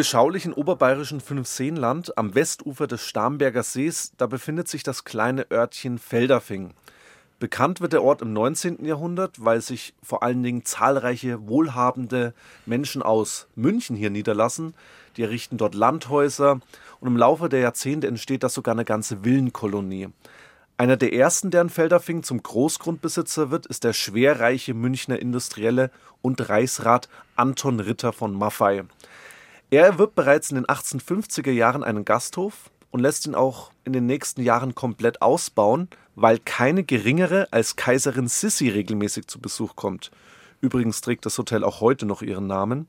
Beschaulichen oberbayerischen Fünfseenland am Westufer des Starnberger Sees, da befindet sich das kleine Örtchen Feldafing. Bekannt wird der Ort im 19. Jahrhundert, weil sich vor allen Dingen zahlreiche wohlhabende Menschen aus München hier niederlassen. Die errichten dort Landhäuser und im Laufe der Jahrzehnte entsteht da sogar eine ganze Villenkolonie. Einer der ersten, der in Feldafing zum Großgrundbesitzer wird, ist der schwerreiche Münchner Industrielle und Reichsrat Anton Ritter von Maffei. Er erwirbt bereits in den 1850er Jahren einen Gasthof und lässt ihn auch in den nächsten Jahren komplett ausbauen, weil keine geringere als Kaiserin Sissi regelmäßig zu Besuch kommt. Übrigens trägt das Hotel auch heute noch ihren Namen.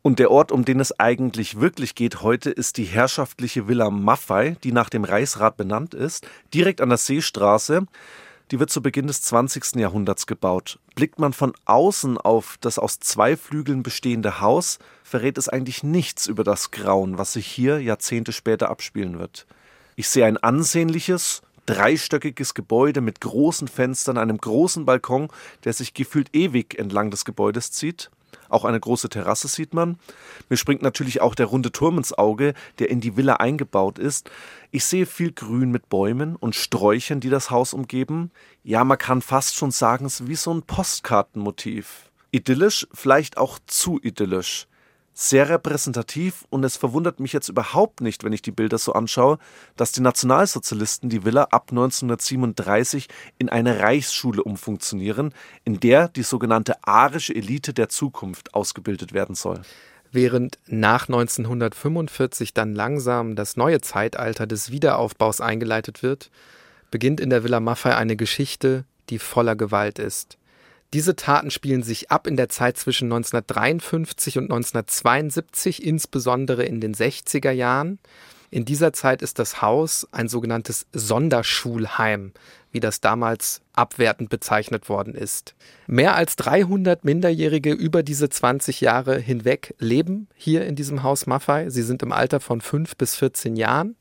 Und der Ort, um den es eigentlich wirklich geht heute, ist die herrschaftliche Villa Maffei, die nach dem Reichsrat benannt ist, direkt an der Seestraße. Die wird zu Beginn des 20. Jahrhunderts gebaut. Blickt man von außen auf das aus zwei Flügeln bestehende Haus, verrät es eigentlich nichts über das Grauen, was sich hier Jahrzehnte später abspielen wird. Ich sehe ein ansehnliches, dreistöckiges Gebäude mit großen Fenstern, einem großen Balkon, der sich gefühlt ewig entlang des Gebäudes zieht. Auch eine große Terrasse sieht man. Mir springt natürlich auch der runde Turm ins Auge, der in die Villa eingebaut ist. Ich sehe viel Grün mit Bäumen und Sträuchern, die das Haus umgeben. Ja, man kann fast schon sagen, es ist wie so ein Postkartenmotiv. Idyllisch, vielleicht auch zu idyllisch sehr repräsentativ und es verwundert mich jetzt überhaupt nicht, wenn ich die Bilder so anschaue, dass die Nationalsozialisten die Villa ab 1937 in eine Reichsschule umfunktionieren, in der die sogenannte arische Elite der Zukunft ausgebildet werden soll. Während nach 1945 dann langsam das neue Zeitalter des Wiederaufbaus eingeleitet wird, beginnt in der Villa Maffei eine Geschichte, die voller Gewalt ist. Diese Taten spielen sich ab in der Zeit zwischen 1953 und 1972, insbesondere in den 60er Jahren. In dieser Zeit ist das Haus ein sogenanntes Sonderschulheim, wie das damals abwertend bezeichnet worden ist. Mehr als 300 Minderjährige über diese 20 Jahre hinweg leben hier in diesem Haus Maffei. Sie sind im Alter von 5 bis 14 Jahren.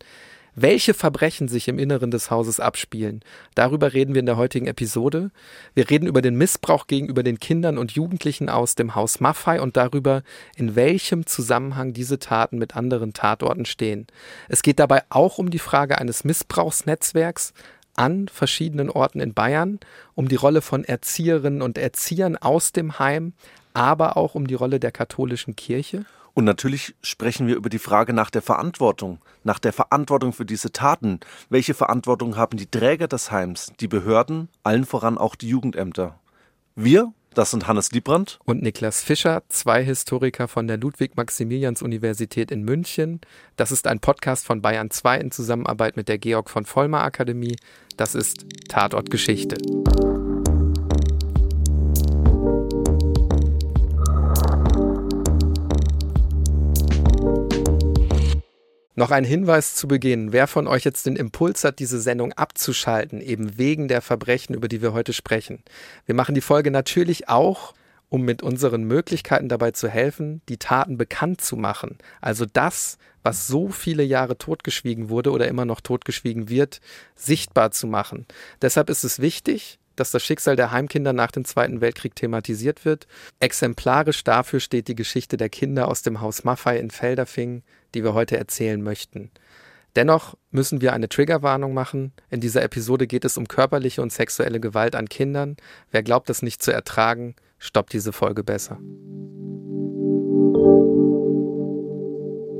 Welche Verbrechen sich im Inneren des Hauses abspielen, darüber reden wir in der heutigen Episode. Wir reden über den Missbrauch gegenüber den Kindern und Jugendlichen aus dem Haus Maffei und darüber, in welchem Zusammenhang diese Taten mit anderen Tatorten stehen. Es geht dabei auch um die Frage eines Missbrauchsnetzwerks, an verschiedenen Orten in Bayern, um die Rolle von Erzieherinnen und Erziehern aus dem Heim, aber auch um die Rolle der katholischen Kirche. Und natürlich sprechen wir über die Frage nach der Verantwortung, nach der Verantwortung für diese Taten. Welche Verantwortung haben die Träger des Heims, die Behörden, allen voran auch die Jugendämter? Wir, das sind Hannes Liebrandt und Niklas Fischer, zwei Historiker von der Ludwig-Maximilians-Universität in München. Das ist ein Podcast von Bayern 2 in Zusammenarbeit mit der Georg von Vollmer Akademie. Das ist Tatort Geschichte. Noch ein Hinweis zu Beginn. Wer von euch jetzt den Impuls hat, diese Sendung abzuschalten, eben wegen der Verbrechen, über die wir heute sprechen. Wir machen die Folge natürlich auch, um mit unseren Möglichkeiten dabei zu helfen, die Taten bekannt zu machen. Also das, was so viele Jahre totgeschwiegen wurde oder immer noch totgeschwiegen wird, sichtbar zu machen. Deshalb ist es wichtig, dass das Schicksal der Heimkinder nach dem Zweiten Weltkrieg thematisiert wird. Exemplarisch dafür steht die Geschichte der Kinder aus dem Haus Maffei in Felderfing, die wir heute erzählen möchten. Dennoch müssen wir eine Triggerwarnung machen. In dieser Episode geht es um körperliche und sexuelle Gewalt an Kindern. Wer glaubt, das nicht zu ertragen, stoppt diese Folge besser.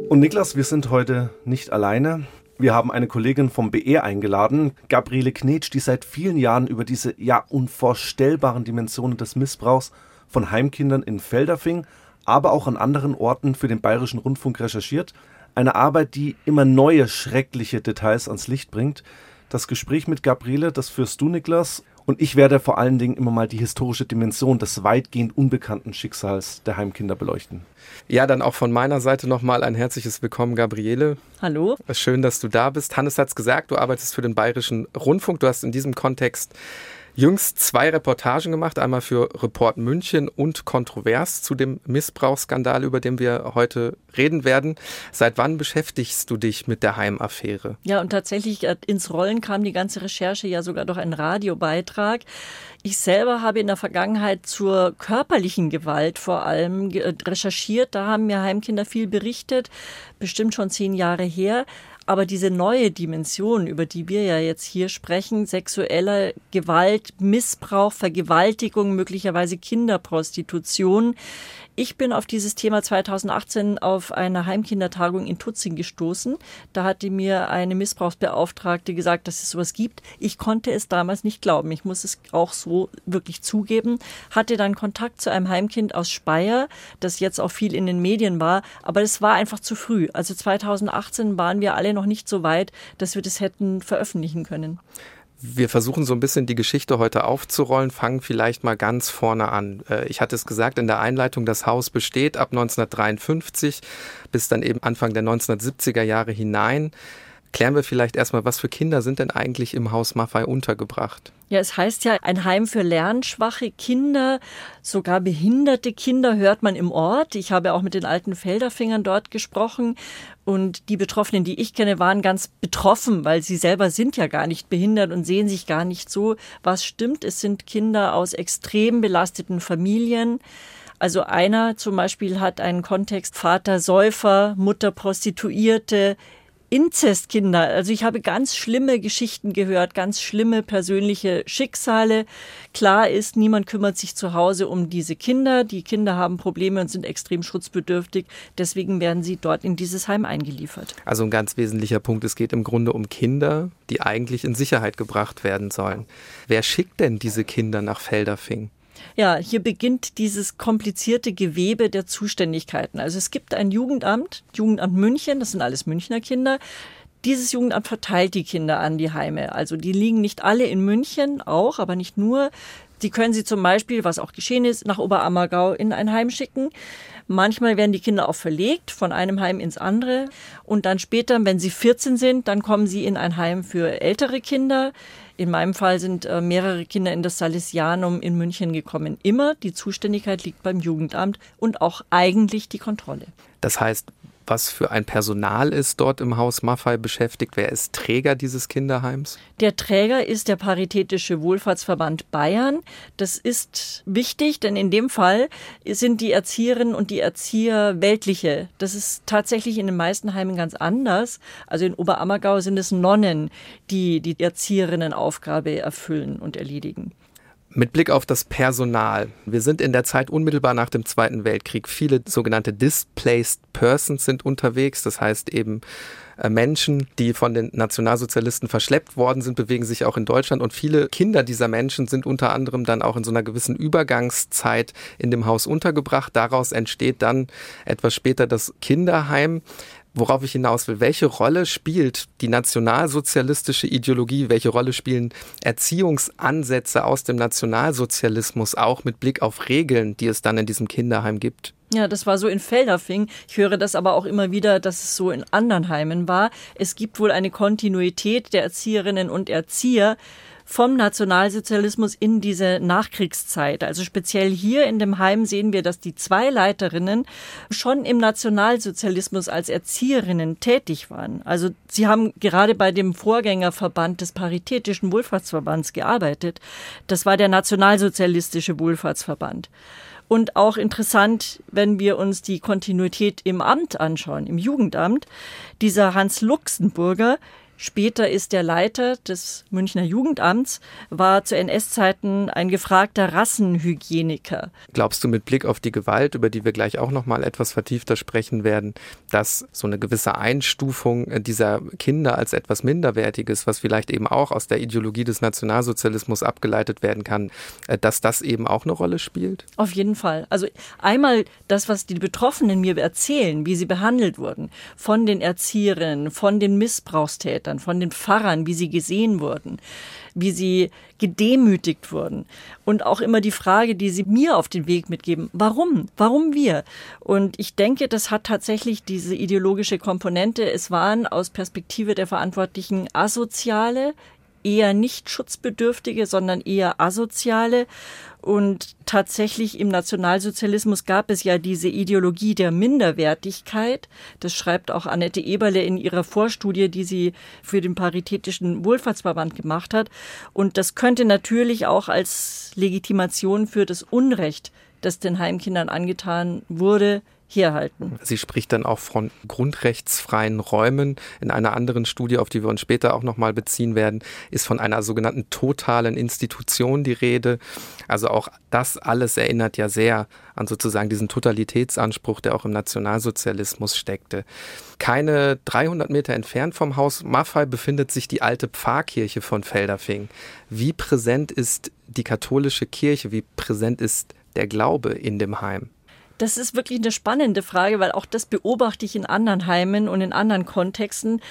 Und Niklas, wir sind heute nicht alleine. Wir haben eine Kollegin vom BR eingeladen, Gabriele Knetsch, die seit vielen Jahren über diese ja unvorstellbaren Dimensionen des Missbrauchs von Heimkindern in Feldafing, aber auch an anderen Orten für den Bayerischen Rundfunk recherchiert. Eine Arbeit, die immer neue schreckliche Details ans Licht bringt. Das Gespräch mit Gabriele, das führst du, Niklas. Und ich werde vor allen Dingen immer mal die historische Dimension des weitgehend unbekannten Schicksals der Heimkinder beleuchten. Ja, dann auch von meiner Seite nochmal ein herzliches Willkommen, Gabriele. Hallo. Schön, dass du da bist. Hannes hat es gesagt, du arbeitest für den Bayerischen Rundfunk. Du hast in diesem Kontext jüngst zwei Reportagen gemacht, einmal für Report München und Kontrovers zu dem Missbrauchsskandal, über den wir heute reden werden. Seit wann beschäftigst du dich mit der Heimaffäre? Ja, und tatsächlich äh, ins Rollen kam die ganze Recherche ja sogar durch einen Radiobeitrag. Ich selber habe in der Vergangenheit zur körperlichen Gewalt vor allem recherchiert. Da haben mir Heimkinder viel berichtet, bestimmt schon zehn Jahre her. Aber diese neue Dimension, über die wir ja jetzt hier sprechen, sexueller Gewalt, Missbrauch, Vergewaltigung, möglicherweise Kinderprostitution, ich bin auf dieses Thema 2018 auf einer Heimkindertagung in Tutzing gestoßen. Da hatte mir eine Missbrauchsbeauftragte gesagt, dass es sowas gibt. Ich konnte es damals nicht glauben. Ich muss es auch so wirklich zugeben. Hatte dann Kontakt zu einem Heimkind aus Speyer, das jetzt auch viel in den Medien war. Aber es war einfach zu früh. Also 2018 waren wir alle noch nicht so weit, dass wir das hätten veröffentlichen können. Wir versuchen so ein bisschen die Geschichte heute aufzurollen, fangen vielleicht mal ganz vorne an. Äh, ich hatte es gesagt in der Einleitung, das Haus besteht ab 1953 bis dann eben Anfang der 1970er Jahre hinein. Klären wir vielleicht erstmal, was für Kinder sind denn eigentlich im Haus Maffei untergebracht? Ja, es heißt ja ein Heim für lernschwache Kinder, sogar behinderte Kinder hört man im Ort. Ich habe auch mit den alten Felderfingern dort gesprochen und die Betroffenen, die ich kenne, waren ganz betroffen, weil sie selber sind ja gar nicht behindert und sehen sich gar nicht so. Was stimmt? Es sind Kinder aus extrem belasteten Familien. Also einer zum Beispiel hat einen Kontext Vater Säufer, Mutter Prostituierte, Inzestkinder. Also ich habe ganz schlimme Geschichten gehört, ganz schlimme persönliche Schicksale. Klar ist, niemand kümmert sich zu Hause um diese Kinder. Die Kinder haben Probleme und sind extrem schutzbedürftig. Deswegen werden sie dort in dieses Heim eingeliefert. Also ein ganz wesentlicher Punkt. Es geht im Grunde um Kinder, die eigentlich in Sicherheit gebracht werden sollen. Wer schickt denn diese Kinder nach Felderfing? Ja, hier beginnt dieses komplizierte Gewebe der Zuständigkeiten. Also es gibt ein Jugendamt, Jugendamt München, das sind alles Münchner Kinder. Dieses Jugendamt verteilt die Kinder an die Heime. Also die liegen nicht alle in München, auch, aber nicht nur. Die können sie zum Beispiel, was auch geschehen ist, nach Oberammergau in ein Heim schicken. Manchmal werden die Kinder auch verlegt von einem Heim ins andere. Und dann später, wenn sie 14 sind, dann kommen sie in ein Heim für ältere Kinder. In meinem Fall sind äh, mehrere Kinder in das Salesianum in München gekommen. Immer die Zuständigkeit liegt beim Jugendamt und auch eigentlich die Kontrolle. Das heißt, was für ein Personal ist dort im Haus Maffei beschäftigt? Wer ist Träger dieses Kinderheims? Der Träger ist der Paritätische Wohlfahrtsverband Bayern. Das ist wichtig, denn in dem Fall sind die Erzieherinnen und die Erzieher weltliche. Das ist tatsächlich in den meisten Heimen ganz anders. Also in Oberammergau sind es Nonnen, die die Erzieherinnenaufgabe erfüllen und erledigen. Mit Blick auf das Personal. Wir sind in der Zeit unmittelbar nach dem Zweiten Weltkrieg. Viele sogenannte Displaced Persons sind unterwegs. Das heißt eben äh, Menschen, die von den Nationalsozialisten verschleppt worden sind, bewegen sich auch in Deutschland. Und viele Kinder dieser Menschen sind unter anderem dann auch in so einer gewissen Übergangszeit in dem Haus untergebracht. Daraus entsteht dann etwas später das Kinderheim worauf ich hinaus will, welche Rolle spielt die nationalsozialistische Ideologie, welche Rolle spielen Erziehungsansätze aus dem Nationalsozialismus auch mit Blick auf Regeln, die es dann in diesem Kinderheim gibt? Ja, das war so in Felderfing. Ich höre das aber auch immer wieder, dass es so in anderen Heimen war. Es gibt wohl eine Kontinuität der Erzieherinnen und Erzieher, vom Nationalsozialismus in diese Nachkriegszeit. Also speziell hier in dem Heim sehen wir, dass die zwei Leiterinnen schon im Nationalsozialismus als Erzieherinnen tätig waren. Also sie haben gerade bei dem Vorgängerverband des Paritätischen Wohlfahrtsverbands gearbeitet. Das war der Nationalsozialistische Wohlfahrtsverband. Und auch interessant, wenn wir uns die Kontinuität im Amt anschauen, im Jugendamt. Dieser Hans Luxemburger Später ist der Leiter des Münchner Jugendamts, war zu NS-Zeiten ein gefragter Rassenhygieniker. Glaubst du mit Blick auf die Gewalt, über die wir gleich auch noch mal etwas vertiefter sprechen werden, dass so eine gewisse Einstufung dieser Kinder als etwas Minderwertiges, was vielleicht eben auch aus der Ideologie des Nationalsozialismus abgeleitet werden kann, äh, dass das eben auch eine Rolle spielt? Auf jeden Fall. Also einmal das, was die Betroffenen mir erzählen, wie sie behandelt wurden, von den Erzieherinnen, von den Missbrauchstätern, Mitarbeitern, von den Pfarrern, wie sie gesehen wurden, wie sie gedemütigt wurden. Und auch immer die Frage, die sie mir auf den Weg mitgeben, warum? Warum wir? Und ich denke, das hat tatsächlich diese ideologische Komponente. Es waren aus Perspektive der Verantwortlichen asoziale, eher nicht Schutzbedürftige, sondern eher Asoziale. Und tatsächlich im Nationalsozialismus gab es ja diese Ideologie der Minderwertigkeit. Das schreibt auch Annette Eberle in ihrer Vorstudie, die sie für den Paritätischen Wohlfahrtsverband gemacht hat. Und das könnte natürlich auch als Legitimation für das Unrecht, das den Heimkindern angetan wurde, herhalten. Sie spricht dann auch von grundrechtsfreien Räumen. In einer anderen Studie, auf die wir uns später auch nochmal beziehen werden, ist von einer sogenannten totalen Institution die Rede. Also auch das alles erinnert ja sehr an sozusagen diesen Totalitätsanspruch, der auch im Nationalsozialismus steckte. Keine 300 Meter entfernt vom Haus Maffei befindet sich die alte Pfarrkirche von Felderfing. Wie präsent ist die katholische Kirche? Wie präsent ist der Glaube in dem Heim? Das ist wirklich eine spannende Frage, weil auch das beobachte ich in anderen Heimen und in anderen Kontexten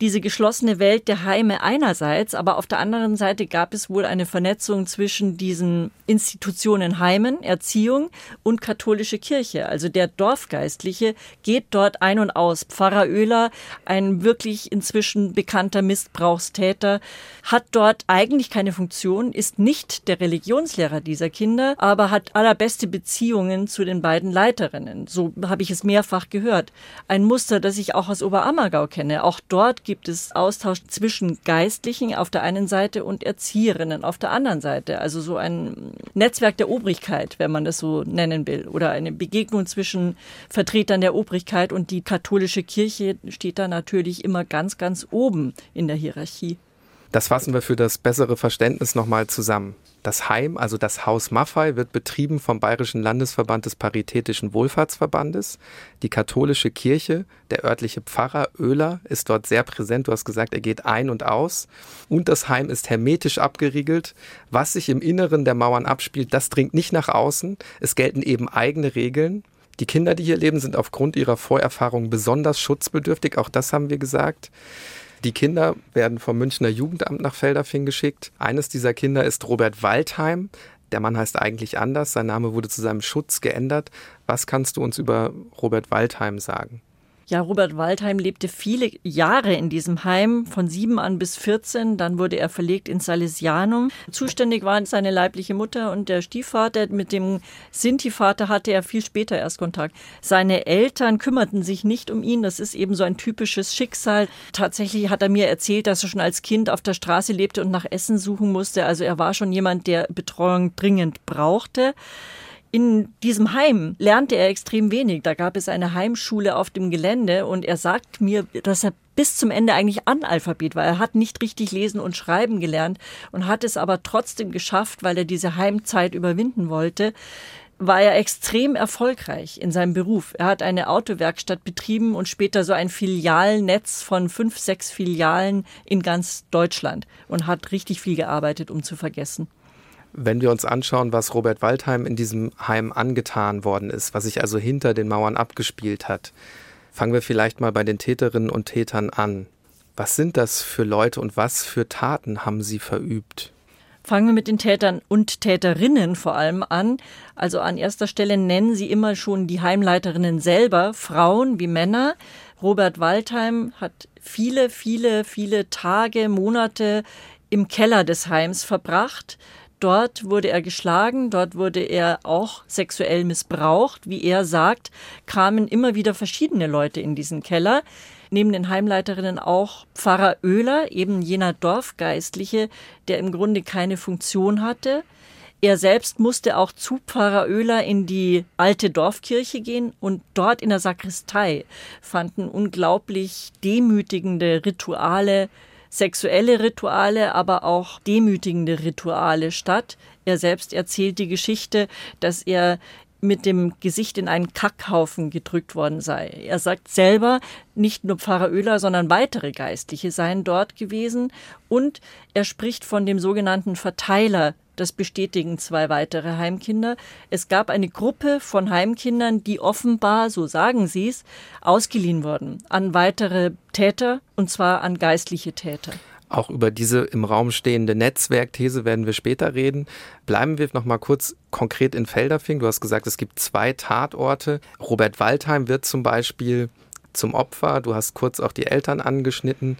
diese geschlossene Welt der Heime einerseits, aber auf der anderen Seite gab es wohl eine Vernetzung zwischen diesen Institutionen Heimen, Erziehung und katholische Kirche. Also der Dorfgeistliche geht dort ein und aus. Pfarrer Oehler, ein wirklich inzwischen bekannter Missbrauchstäter, hat dort eigentlich keine Funktion, ist nicht der Religionslehrer dieser Kinder, aber hat allerbeste Beziehungen zu den beiden Leiterinnen. So habe ich es mehrfach gehört. Ein Muster, das ich auch aus Oberammergau kenne. Auch dort gibt es Austausch zwischen Geistlichen auf der einen Seite und Erzieherinnen auf der anderen Seite. Also so ein Netzwerk der Obrigkeit, wenn man das so nennen will, oder eine Begegnung zwischen Vertretern der Obrigkeit und die katholische Kirche steht da natürlich immer ganz, ganz oben in der Hierarchie. Das fassen wir für das bessere Verständnis nochmal zusammen. Das Heim, also das Haus Maffei, wird betrieben vom Bayerischen Landesverband des Paritätischen Wohlfahrtsverbandes. Die katholische Kirche, der örtliche Pfarrer Oehler ist dort sehr präsent. Du hast gesagt, er geht ein und aus. Und das Heim ist hermetisch abgeriegelt. Was sich im Inneren der Mauern abspielt, das dringt nicht nach außen. Es gelten eben eigene Regeln. Die Kinder, die hier leben, sind aufgrund ihrer Vorerfahrung besonders schutzbedürftig. Auch das haben wir gesagt. Die Kinder werden vom Münchner Jugendamt nach Felderfing geschickt. Eines dieser Kinder ist Robert Waldheim. Der Mann heißt eigentlich anders. Sein Name wurde zu seinem Schutz geändert. Was kannst du uns über Robert Waldheim sagen? Ja, Robert Waldheim lebte viele Jahre in diesem Heim, von sieben an bis 14. Dann wurde er verlegt ins Salesianum. Zuständig waren seine leibliche Mutter und der Stiefvater. Mit dem Sinti-Vater hatte er viel später erst Kontakt. Seine Eltern kümmerten sich nicht um ihn. Das ist eben so ein typisches Schicksal. Tatsächlich hat er mir erzählt, dass er schon als Kind auf der Straße lebte und nach Essen suchen musste. Also er war schon jemand, der Betreuung dringend brauchte. In diesem Heim lernte er extrem wenig. Da gab es eine Heimschule auf dem Gelände und er sagt mir, dass er bis zum Ende eigentlich Analphabet war. Er hat nicht richtig lesen und schreiben gelernt und hat es aber trotzdem geschafft, weil er diese Heimzeit überwinden wollte war er extrem erfolgreich in seinem Beruf. Er hat eine Autowerkstatt betrieben und später so ein Filialnetz von fünf, sechs Filialen in ganz Deutschland und hat richtig viel gearbeitet, um zu vergessen. Wenn wir uns anschauen, was Robert Waldheim in diesem Heim angetan worden ist, was sich also hinter den Mauern abgespielt hat, fangen wir vielleicht mal bei den Täterinnen und Tätern an. Was sind das für Leute und was für Taten haben sie verübt? Fangen wir mit den Tätern und Täterinnen vor allem an. Also an erster Stelle nennen sie immer schon die Heimleiterinnen selber, Frauen wie Männer. Robert Waldheim hat viele, viele, viele Tage, Monate im Keller des Heims verbracht. Dort wurde er geschlagen, dort wurde er auch sexuell missbraucht. Wie er sagt, kamen immer wieder verschiedene Leute in diesen Keller. Neben den Heimleiterinnen auch Pfarrer Oehler, eben jener Dorfgeistliche, der im Grunde keine Funktion hatte. Er selbst musste auch zu Pfarrer Oehler in die alte Dorfkirche gehen und dort in der Sakristei fanden unglaublich demütigende Rituale sexuelle Rituale, aber auch demütigende Rituale statt. Er selbst erzählt die Geschichte, dass er mit dem Gesicht in einen Kackhaufen gedrückt worden sei. Er sagt selber, nicht nur Pfarrer Oehler, sondern weitere Geistliche seien dort gewesen und er spricht von dem sogenannten Verteiler das bestätigen zwei weitere Heimkinder. Es gab eine Gruppe von Heimkindern, die offenbar, so sagen sie es, ausgeliehen wurden an weitere Täter, und zwar an geistliche Täter. Auch über diese im Raum stehende Netzwerkthese werden wir später reden. Bleiben wir noch mal kurz konkret in Felderfing. Du hast gesagt, es gibt zwei Tatorte. Robert Waldheim wird zum Beispiel zum Opfer. Du hast kurz auch die Eltern angeschnitten.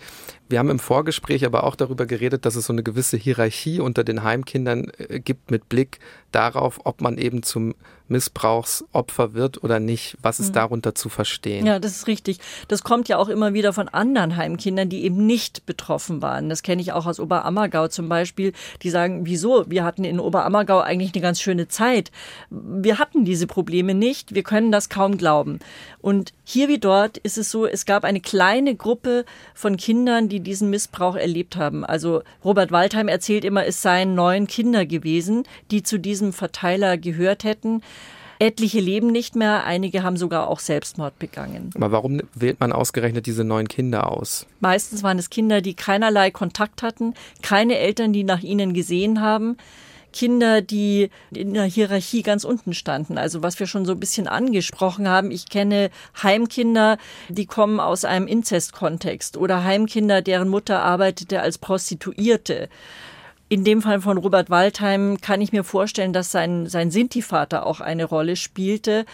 Wir haben im Vorgespräch aber auch darüber geredet, dass es so eine gewisse Hierarchie unter den Heimkindern äh, gibt mit Blick darauf, ob man eben zum Missbrauchsopfer wird oder nicht. Was ist mhm. darunter zu verstehen? Ja, das ist richtig. Das kommt ja auch immer wieder von anderen Heimkindern, die eben nicht betroffen waren. Das kenne ich auch aus Oberammergau zum Beispiel. Die sagen, wieso? Wir hatten in Oberammergau eigentlich eine ganz schöne Zeit. Wir hatten diese Probleme nicht. Wir können das kaum glauben. Und hier wie dort ist es so, es gab eine kleine Gruppe von Kindern, die diesen Missbrauch erlebt haben. Also Robert Waldheim erzählt immer, es seien neun Kinder gewesen, die zu diesem Verteiler gehört hätten. Etliche leben nicht mehr, einige haben sogar auch Selbstmord begangen. Aber warum wählt man ausgerechnet diese neun Kinder aus? Meistens waren es Kinder, die keinerlei Kontakt hatten, keine Eltern, die nach ihnen gesehen haben. Kinder, die in der Hierarchie ganz unten standen. Also was wir schon so ein bisschen angesprochen haben. Ich kenne Heimkinder, die kommen aus einem Inzestkontext oder Heimkinder, deren Mutter arbeitete als Prostituierte. In dem Fall von Robert Waldheim kann ich mir vorstellen, dass sein, sein Sinti-Vater auch eine Rolle spielte,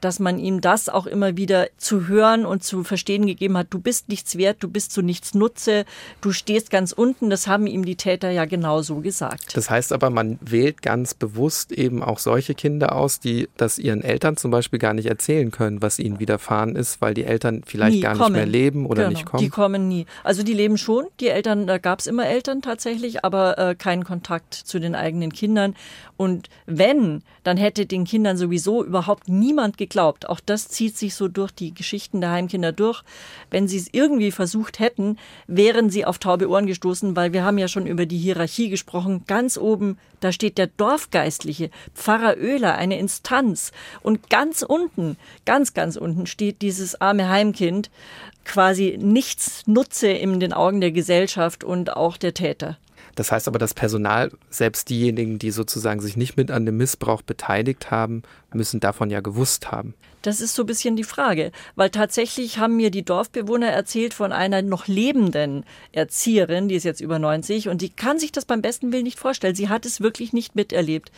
dass man ihm das auch immer wieder zu hören und zu verstehen gegeben hat, du bist nichts wert, du bist zu nichts Nutze, du stehst ganz unten. Das haben ihm die Täter ja genauso gesagt. Das heißt aber, man wählt ganz bewusst eben auch solche Kinder aus, die das ihren Eltern zum Beispiel gar nicht erzählen können, was ihnen widerfahren ist, weil die Eltern vielleicht nie gar kommen. nicht mehr leben oder genau, nicht kommen. Die kommen nie. Also die leben schon, die Eltern, da gab es immer Eltern tatsächlich, aber äh, keinen Kontakt zu den eigenen Kindern. Und wenn, dann hätte den Kindern sowieso überhaupt niemand geglaubt. Auch das zieht sich so durch die Geschichten der Heimkinder durch. Wenn sie es irgendwie versucht hätten, wären sie auf taube Ohren gestoßen, weil wir haben ja schon über die Hierarchie gesprochen. Ganz oben, da steht der Dorfgeistliche, Pfarrer Oehler, eine Instanz. Und ganz unten, ganz, ganz unten steht dieses arme Heimkind, quasi nichts Nutze in den Augen der Gesellschaft und auch der Täter. Das heißt aber, das Personal, selbst diejenigen, die sozusagen sich nicht mit an dem Missbrauch beteiligt haben, müssen davon ja gewusst haben. Das ist so ein bisschen die Frage, weil tatsächlich haben mir die Dorfbewohner erzählt von einer noch lebenden Erzieherin, die ist jetzt über 90 und die kann sich das beim besten Willen nicht vorstellen. Sie hat es wirklich nicht miterlebt.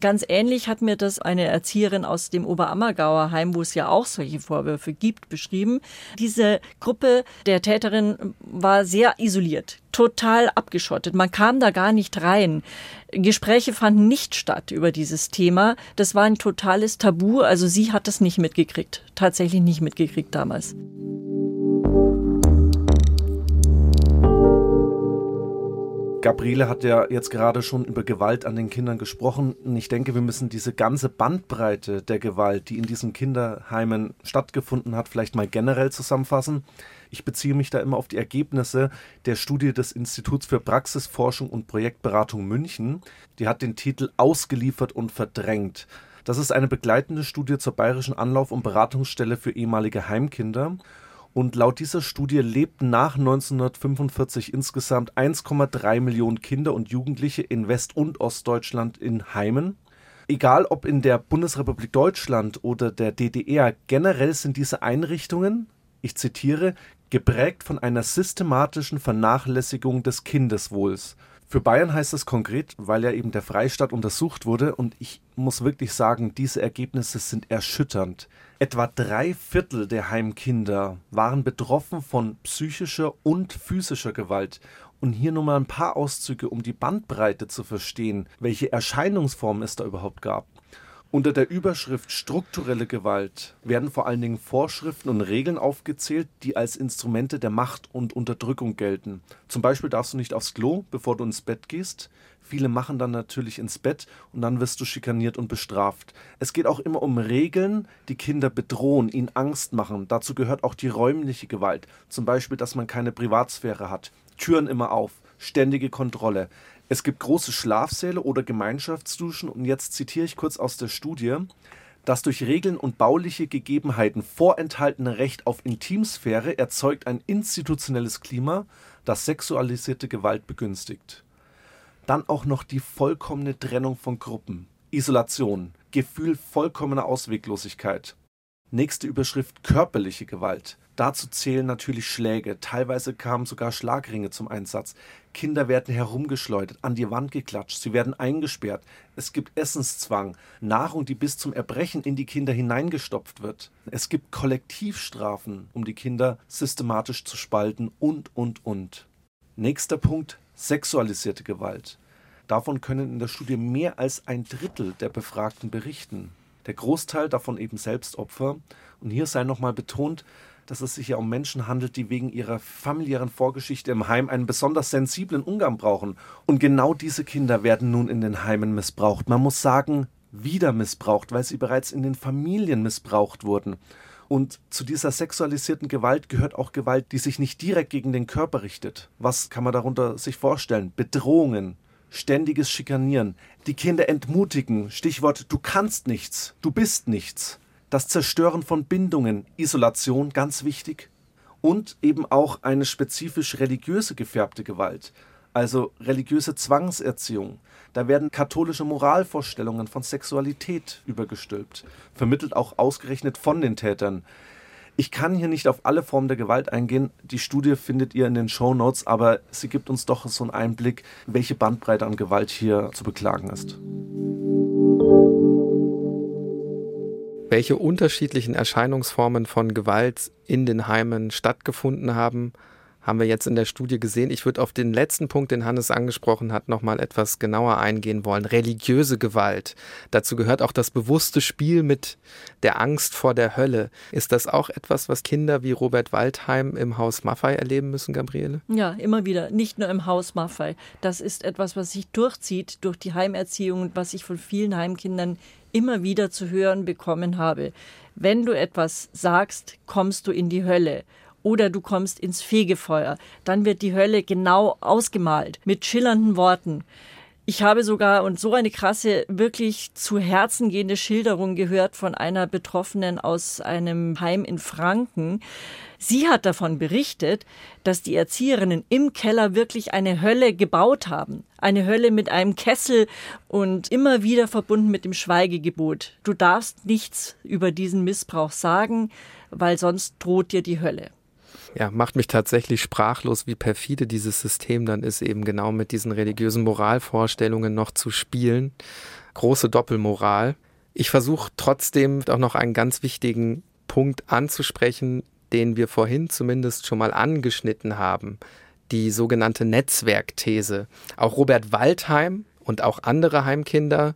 Ganz ähnlich hat mir das eine Erzieherin aus dem Oberammergauer Heim, wo es ja auch solche Vorwürfe gibt, beschrieben. Diese Gruppe der Täterin war sehr isoliert, total abgeschottet. Man kam da gar nicht rein. Gespräche fanden nicht statt über dieses Thema. Das war ein totales Tabu. Also sie hat das nicht mitgekriegt, tatsächlich nicht mitgekriegt damals. Gabriele hat ja jetzt gerade schon über Gewalt an den Kindern gesprochen. Ich denke, wir müssen diese ganze Bandbreite der Gewalt, die in diesen Kinderheimen stattgefunden hat, vielleicht mal generell zusammenfassen. Ich beziehe mich da immer auf die Ergebnisse der Studie des Instituts für Praxisforschung und Projektberatung München. Die hat den Titel Ausgeliefert und verdrängt. Das ist eine begleitende Studie zur Bayerischen Anlauf- und Beratungsstelle für ehemalige Heimkinder. Und laut dieser Studie lebten nach 1945 insgesamt 1,3 Millionen Kinder und Jugendliche in West- und Ostdeutschland in Heimen. Egal ob in der Bundesrepublik Deutschland oder der DDR, generell sind diese Einrichtungen, ich zitiere, geprägt von einer systematischen Vernachlässigung des Kindeswohls. Für Bayern heißt das konkret, weil ja eben der Freistaat untersucht wurde und ich muss wirklich sagen, diese Ergebnisse sind erschütternd. Etwa drei Viertel der Heimkinder waren betroffen von psychischer und physischer Gewalt. Und hier nur mal ein paar Auszüge, um die Bandbreite zu verstehen, welche Erscheinungsformen es da überhaupt gab. Unter der Überschrift strukturelle Gewalt werden vor allen Dingen Vorschriften und Regeln aufgezählt, die als Instrumente der Macht und Unterdrückung gelten. Zum Beispiel darfst du nicht aufs Klo, bevor du ins Bett gehst. Viele machen dann natürlich ins Bett und dann wirst du schikaniert und bestraft. Es geht auch immer um Regeln, die Kinder bedrohen, ihnen Angst machen. Dazu gehört auch die räumliche Gewalt. Zum Beispiel, dass man keine Privatsphäre hat. Türen immer auf, ständige Kontrolle. Es gibt große Schlafsäle oder Gemeinschaftsduschen und jetzt zitiere ich kurz aus der Studie. Das durch Regeln und bauliche Gegebenheiten vorenthaltene Recht auf Intimsphäre erzeugt ein institutionelles Klima, das sexualisierte Gewalt begünstigt. Dann auch noch die vollkommene Trennung von Gruppen, Isolation, Gefühl vollkommener Ausweglosigkeit. Nächste Überschrift körperliche Gewalt. Dazu zählen natürlich Schläge, teilweise kamen sogar Schlagringe zum Einsatz. Kinder werden herumgeschleudert, an die Wand geklatscht, sie werden eingesperrt. Es gibt Essenszwang, Nahrung, die bis zum Erbrechen in die Kinder hineingestopft wird. Es gibt Kollektivstrafen, um die Kinder systematisch zu spalten und, und, und. Nächster Punkt, sexualisierte Gewalt. Davon können in der Studie mehr als ein Drittel der Befragten berichten. Der Großteil davon eben selbst Opfer. Und hier sei nochmal betont, dass es sich ja um Menschen handelt, die wegen ihrer familiären Vorgeschichte im Heim einen besonders sensiblen Umgang brauchen. Und genau diese Kinder werden nun in den Heimen missbraucht. Man muss sagen, wieder missbraucht, weil sie bereits in den Familien missbraucht wurden. Und zu dieser sexualisierten Gewalt gehört auch Gewalt, die sich nicht direkt gegen den Körper richtet. Was kann man darunter sich vorstellen? Bedrohungen, ständiges Schikanieren, die Kinder entmutigen, Stichwort du kannst nichts, du bist nichts, das Zerstören von Bindungen, Isolation, ganz wichtig, und eben auch eine spezifisch religiöse gefärbte Gewalt, also religiöse Zwangserziehung. Da werden katholische Moralvorstellungen von Sexualität übergestülpt, vermittelt auch ausgerechnet von den Tätern. Ich kann hier nicht auf alle Formen der Gewalt eingehen. Die Studie findet ihr in den Show Notes, aber sie gibt uns doch so einen Einblick, welche Bandbreite an Gewalt hier zu beklagen ist. Welche unterschiedlichen Erscheinungsformen von Gewalt in den Heimen stattgefunden haben, haben wir jetzt in der Studie gesehen. Ich würde auf den letzten Punkt, den Hannes angesprochen hat, nochmal etwas genauer eingehen wollen. Religiöse Gewalt. Dazu gehört auch das bewusste Spiel mit der Angst vor der Hölle. Ist das auch etwas, was Kinder wie Robert Waldheim im Haus Maffei erleben müssen, Gabriele? Ja, immer wieder. Nicht nur im Haus Maffei. Das ist etwas, was sich durchzieht durch die Heimerziehung und was ich von vielen Heimkindern immer wieder zu hören bekommen habe. Wenn du etwas sagst, kommst du in die Hölle oder du kommst ins Fegefeuer. Dann wird die Hölle genau ausgemalt mit schillernden Worten. Ich habe sogar und so eine krasse, wirklich zu Herzen gehende Schilderung gehört von einer Betroffenen aus einem Heim in Franken. Sie hat davon berichtet, dass die Erzieherinnen im Keller wirklich eine Hölle gebaut haben. Eine Hölle mit einem Kessel und immer wieder verbunden mit dem Schweigegebot. Du darfst nichts über diesen Missbrauch sagen, weil sonst droht dir die Hölle ja, macht mich tatsächlich sprachlos, wie perfide dieses System dann ist, eben genau mit diesen religiösen Moralvorstellungen noch zu spielen. Große Doppelmoral. Ich versuche trotzdem auch noch einen ganz wichtigen Punkt anzusprechen, den wir vorhin zumindest schon mal angeschnitten haben. Die sogenannte Netzwerkthese. Auch Robert Waldheim und auch andere Heimkinder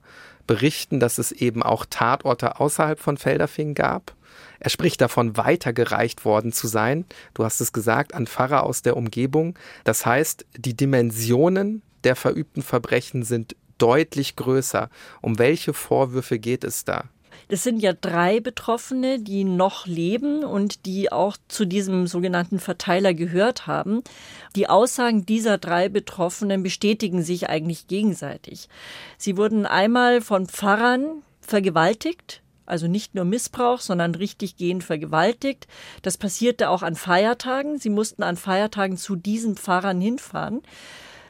berichten, dass es eben auch Tatorte außerhalb von Felderfing gab er spricht davon, weitergereicht worden zu sein. Du hast es gesagt, an Pfarrer aus der Umgebung. Das heißt, die Dimensionen der verübten Verbrechen sind deutlich größer. Um welche Vorwürfe geht es da? Das sind ja drei Betroffene, die noch leben und die auch zu diesem sogenannten Verteiler gehört haben. Die Aussagen dieser drei Betroffenen bestätigen sich eigentlich gegenseitig. Sie wurden einmal von Pfarrern vergewaltigt, also nicht nur Missbrauch, sondern richtig gehend vergewaltigt. Das passierte auch an Feiertagen. Sie mussten an Feiertagen zu diesen Pfarrern hinfahren.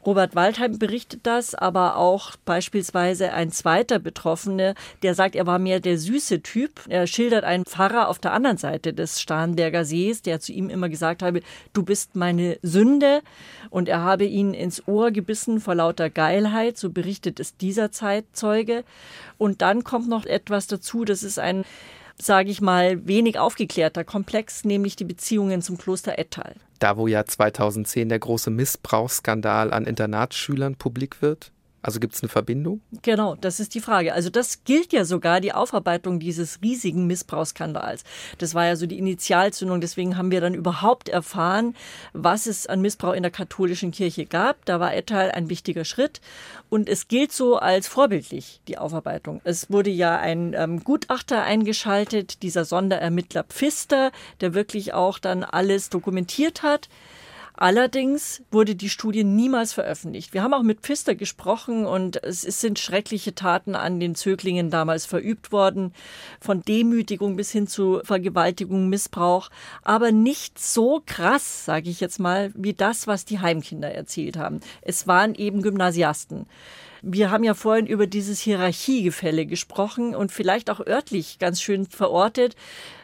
Robert Waldheim berichtet das, aber auch beispielsweise ein zweiter Betroffene, der sagt, er war mehr der süße Typ. Er schildert einen Pfarrer auf der anderen Seite des Starnberger Sees, der zu ihm immer gesagt habe, du bist meine Sünde. Und er habe ihn ins Ohr gebissen vor lauter Geilheit, so berichtet es dieser Zeitzeuge. Und dann kommt noch etwas dazu, das ist ein sage ich mal, wenig aufgeklärter Komplex, nämlich die Beziehungen zum Kloster Ettal. Da, wo ja 2010 der große Missbrauchsskandal an Internatsschülern publik wird? Also gibt es eine Verbindung? Genau, das ist die Frage. Also das gilt ja sogar die Aufarbeitung dieses riesigen Missbrauchsskandals. Das war ja so die Initialzündung. Deswegen haben wir dann überhaupt erfahren, was es an Missbrauch in der katholischen Kirche gab. Da war Ettal ein wichtiger Schritt. Und es gilt so als vorbildlich, die Aufarbeitung. Es wurde ja ein ähm, Gutachter eingeschaltet, dieser Sonderermittler Pfister, der wirklich auch dann alles dokumentiert hat. Allerdings wurde die Studie niemals veröffentlicht. Wir haben auch mit Pfister gesprochen und es sind schreckliche Taten an den Zöglingen damals verübt worden, von Demütigung bis hin zu Vergewaltigung, Missbrauch, aber nicht so krass, sage ich jetzt mal, wie das, was die Heimkinder erzählt haben. Es waren eben Gymnasiasten. Wir haben ja vorhin über dieses Hierarchiegefälle gesprochen und vielleicht auch örtlich ganz schön verortet.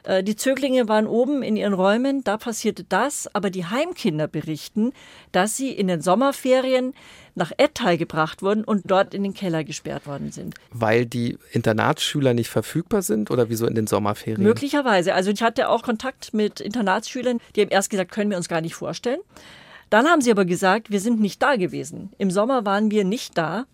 Äh, die Zöglinge waren oben in ihren Räumen, da passierte das, aber die Heimkinder berichten, dass sie in den Sommerferien nach Ettal gebracht wurden und dort in den Keller gesperrt worden sind. Weil die Internatsschüler nicht verfügbar sind oder wieso in den Sommerferien? Möglicherweise. Also ich hatte auch Kontakt mit Internatsschülern, die haben erst gesagt, können wir uns gar nicht vorstellen. Dann haben sie aber gesagt, wir sind nicht da gewesen. Im Sommer waren wir nicht da.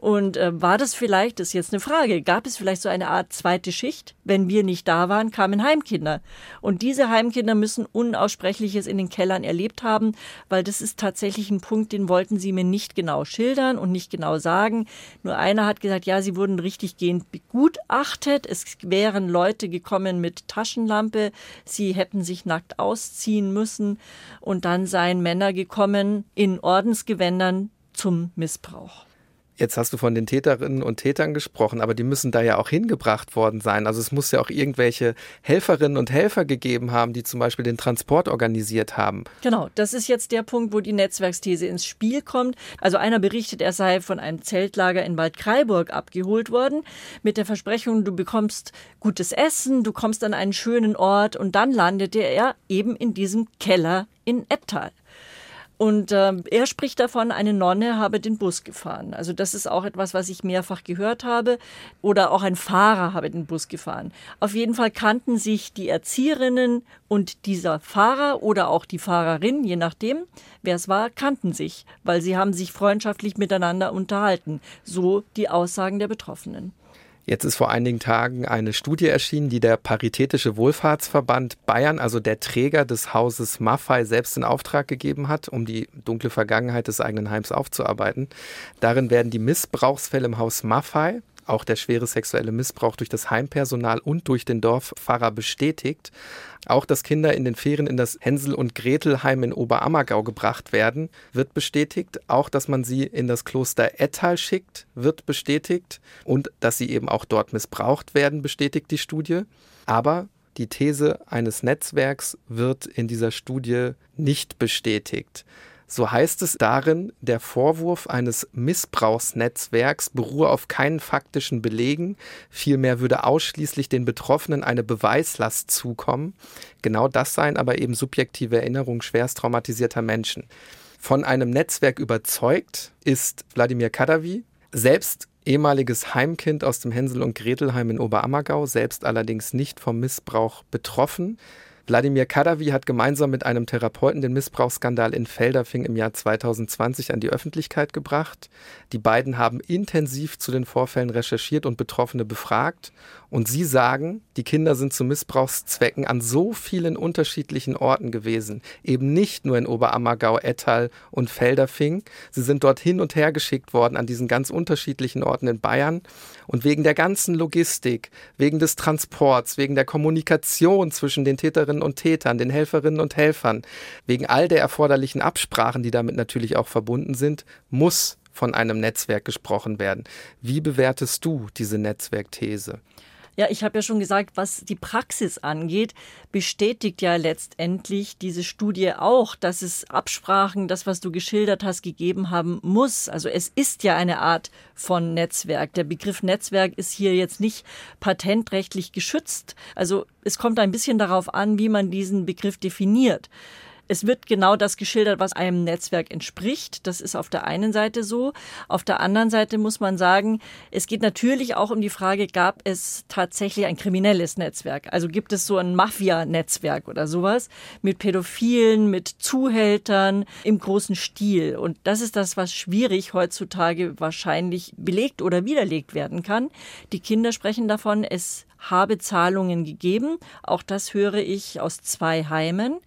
Und äh, war das vielleicht, das ist jetzt eine Frage, gab es vielleicht so eine Art zweite Schicht? Wenn wir nicht da waren, kamen Heimkinder. Und diese Heimkinder müssen Unaussprechliches in den Kellern erlebt haben, weil das ist tatsächlich ein Punkt, den wollten sie mir nicht genau schildern und nicht genau sagen. Nur einer hat gesagt, ja, sie wurden richtiggehend begutachtet. Es wären Leute gekommen mit Taschenlampe, sie hätten sich nackt ausziehen müssen und dann seien Männer gekommen in Ordensgewändern zum Missbrauch. Jetzt hast du von den Täterinnen und Tätern gesprochen, aber die müssen da ja auch hingebracht worden sein. Also es muss ja auch irgendwelche Helferinnen und Helfer gegeben haben, die zum Beispiel den Transport organisiert haben. Genau, das ist jetzt der Punkt, wo die Netzwerksthese ins Spiel kommt. Also einer berichtet, er sei von einem Zeltlager in Waldkraiburg abgeholt worden, mit der Versprechung, du bekommst gutes Essen, du kommst an einen schönen Ort und dann landete er eben in diesem Keller in Ettal. Und äh, er spricht davon, eine Nonne habe den Bus gefahren. Also das ist auch etwas, was ich mehrfach gehört habe. Oder auch ein Fahrer habe den Bus gefahren. Auf jeden Fall kannten sich die Erzieherinnen und dieser Fahrer oder auch die Fahrerin, je nachdem, wer es war, kannten sich, weil sie haben sich freundschaftlich miteinander unterhalten. So die Aussagen der Betroffenen. Jetzt ist vor einigen Tagen eine Studie erschienen, die der Paritätische Wohlfahrtsverband Bayern, also der Träger des Hauses Maffei, selbst in Auftrag gegeben hat, um die dunkle Vergangenheit des eigenen Heims aufzuarbeiten. Darin werden die Missbrauchsfälle im Haus Maffei, auch der schwere sexuelle Missbrauch durch das Heimpersonal und durch den Dorfpfarrer bestätigt. Auch, dass Kinder in den Ferien in das Hänsel- und Gretelheim in Oberammergau gebracht werden, wird bestätigt. Auch, dass man sie in das Kloster Ettal schickt, wird bestätigt. Und dass sie eben auch dort missbraucht werden, bestätigt die Studie. Aber die These eines Netzwerks wird in dieser Studie nicht bestätigt. So heißt es darin, der Vorwurf eines Missbrauchsnetzwerks beruhe auf keinen faktischen Belegen, vielmehr würde ausschließlich den Betroffenen eine Beweislast zukommen. Genau das seien aber eben subjektive Erinnerungen schwerst traumatisierter Menschen. Von einem Netzwerk überzeugt ist Wladimir Kadavi, selbst ehemaliges Heimkind aus dem Hänsel- und Gretelheim in Oberammergau, selbst allerdings nicht vom Missbrauch betroffen. Wladimir Kadavi hat gemeinsam mit einem Therapeuten den Missbrauchsskandal in Felderfing im Jahr 2020 an die Öffentlichkeit gebracht. Die beiden haben intensiv zu den Vorfällen recherchiert und Betroffene befragt. Und sie sagen, die Kinder sind zu Missbrauchszwecken an so vielen unterschiedlichen Orten gewesen. Eben nicht nur in Oberammergau, Ettal und Felderfing. Sie sind dort hin und her geschickt worden an diesen ganz unterschiedlichen Orten in Bayern. Und wegen der ganzen Logistik, wegen des Transports, wegen der Kommunikation zwischen den Täterinnen und Tätern, den Helferinnen und Helfern, wegen all der erforderlichen Absprachen, die damit natürlich auch verbunden sind, muss von einem Netzwerk gesprochen werden. Wie bewertest du diese Netzwerkthese? Ja, ich habe ja schon gesagt, was die Praxis angeht, bestätigt ja letztendlich diese Studie auch, dass es Absprachen, das, was du geschildert hast, gegeben haben muss. Also es ist ja eine Art von Netzwerk. Der Begriff Netzwerk ist hier jetzt nicht patentrechtlich geschützt. Also es kommt ein bisschen darauf an, wie man diesen Begriff definiert. Es wird genau das geschildert, was einem Netzwerk entspricht. Das ist auf der einen Seite so. Auf der anderen Seite muss man sagen, es geht natürlich auch um die Frage, gab es tatsächlich ein kriminelles Netzwerk? Also gibt es so ein Mafia-Netzwerk oder sowas mit Pädophilen, mit Zuhältern im großen Stil? Und das ist das, was schwierig heutzutage wahrscheinlich belegt oder widerlegt werden kann. Die Kinder sprechen davon, es habe Zahlungen gegeben. Auch das höre ich aus zwei Heimen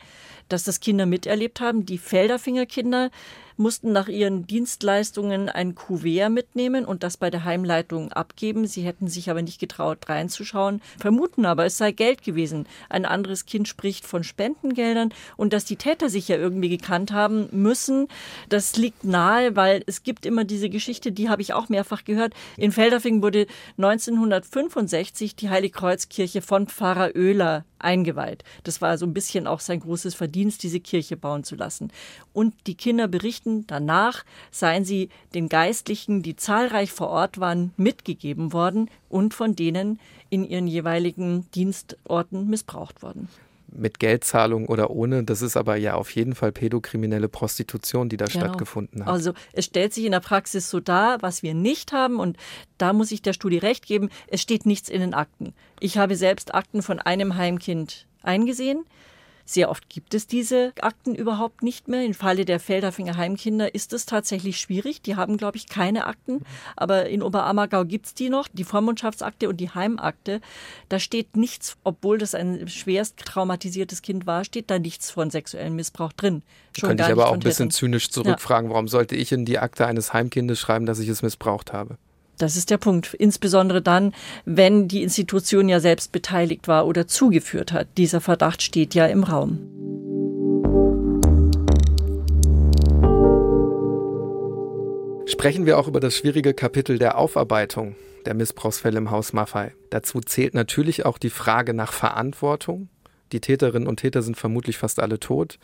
dass das Kinder miterlebt haben. Die Felderfinger Kinder mussten nach ihren Dienstleistungen ein Kuvert mitnehmen und das bei der Heimleitung abgeben. Sie hätten sich aber nicht getraut, reinzuschauen, vermuten aber, es sei Geld gewesen. Ein anderes Kind spricht von Spendengeldern und dass die Täter sich ja irgendwie gekannt haben müssen, das liegt nahe, weil es gibt immer diese Geschichte, die habe ich auch mehrfach gehört. In Felderfing wurde 1965 die Heiligkreuzkirche von Pfarrer Oehler eingeweiht. Das war so ein bisschen auch sein großes Verdienst, diese Kirche bauen zu lassen. Und die Kinder berichten, danach seien sie den Geistlichen, die zahlreich vor Ort waren, mitgegeben worden und von denen in ihren jeweiligen Dienstorten missbraucht worden mit Geldzahlung oder ohne. Das ist aber ja auf jeden Fall pädokriminelle Prostitution, die da genau. stattgefunden hat. Also es stellt sich in der Praxis so dar, was wir nicht haben und da muss ich der Studie recht geben, es steht nichts in den Akten. Ich habe selbst Akten von einem Heimkind eingesehen. Sehr oft gibt es diese Akten überhaupt nicht mehr. Im Falle der Felderfinger Heimkinder ist es tatsächlich schwierig. Die haben, glaube ich, keine Akten. Aber in Oberammergau gibt es die noch, die Vormundschaftsakte und die Heimakte. Da steht nichts, obwohl das ein schwerst traumatisiertes Kind war, steht da nichts von sexuellem Missbrauch drin. Schon Könnte ich aber auch ein bisschen zynisch zurückfragen, warum sollte ich in die Akte eines Heimkindes schreiben, dass ich es missbraucht habe? Das ist der Punkt. Insbesondere dann, wenn die Institution ja selbst beteiligt war oder zugeführt hat. Dieser Verdacht steht ja im Raum. Sprechen wir auch über das schwierige Kapitel der Aufarbeitung der Missbrauchsfälle im Haus Maffei. Dazu zählt natürlich auch die Frage nach Verantwortung. Die Täterinnen und Täter sind vermutlich fast alle tot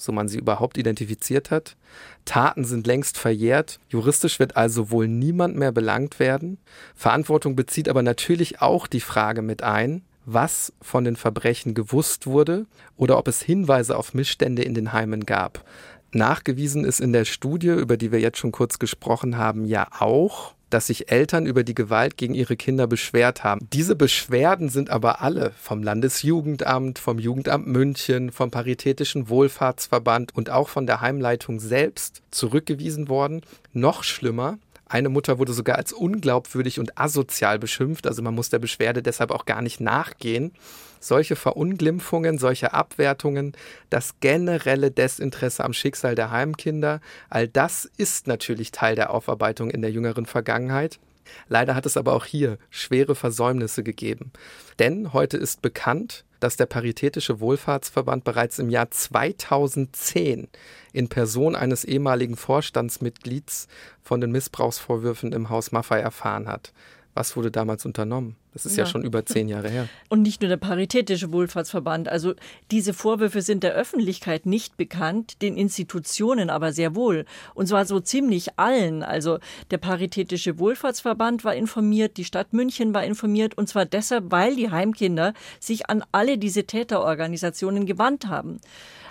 so man sie überhaupt identifiziert hat. Taten sind längst verjährt, juristisch wird also wohl niemand mehr belangt werden. Verantwortung bezieht aber natürlich auch die Frage mit ein, was von den Verbrechen gewusst wurde oder ob es Hinweise auf Missstände in den Heimen gab. Nachgewiesen ist in der Studie, über die wir jetzt schon kurz gesprochen haben, ja auch, dass sich Eltern über die Gewalt gegen ihre Kinder beschwert haben. Diese Beschwerden sind aber alle vom Landesjugendamt, vom Jugendamt München, vom Paritätischen Wohlfahrtsverband und auch von der Heimleitung selbst zurückgewiesen worden. Noch schlimmer, eine Mutter wurde sogar als unglaubwürdig und asozial beschimpft, also man muss der Beschwerde deshalb auch gar nicht nachgehen. Solche Verunglimpfungen, solche Abwertungen, das generelle Desinteresse am Schicksal der Heimkinder, all das ist natürlich Teil der Aufarbeitung in der jüngeren Vergangenheit. Leider hat es aber auch hier schwere Versäumnisse gegeben. Denn heute ist bekannt, dass der Paritätische Wohlfahrtsverband bereits im Jahr 2010 in Person eines ehemaligen Vorstandsmitglieds von den Missbrauchsvorwürfen im Haus Maffei erfahren hat. Was wurde damals unternommen? Das ist ja. ja. schon über zehn Jahre her. Und nicht nur der Paritätische Wohlfahrtsverband. Also diese Vorwürfe sind der Öffentlichkeit nicht bekannt, den Institutionen aber sehr wohl. Und zwar so ziemlich allen. Also der Paritätische Wohlfahrtsverband war informiert, die Stadt München war informiert. Und zwar deshalb, weil die Heimkinder sich an alle diese Täterorganisationen gewandt haben.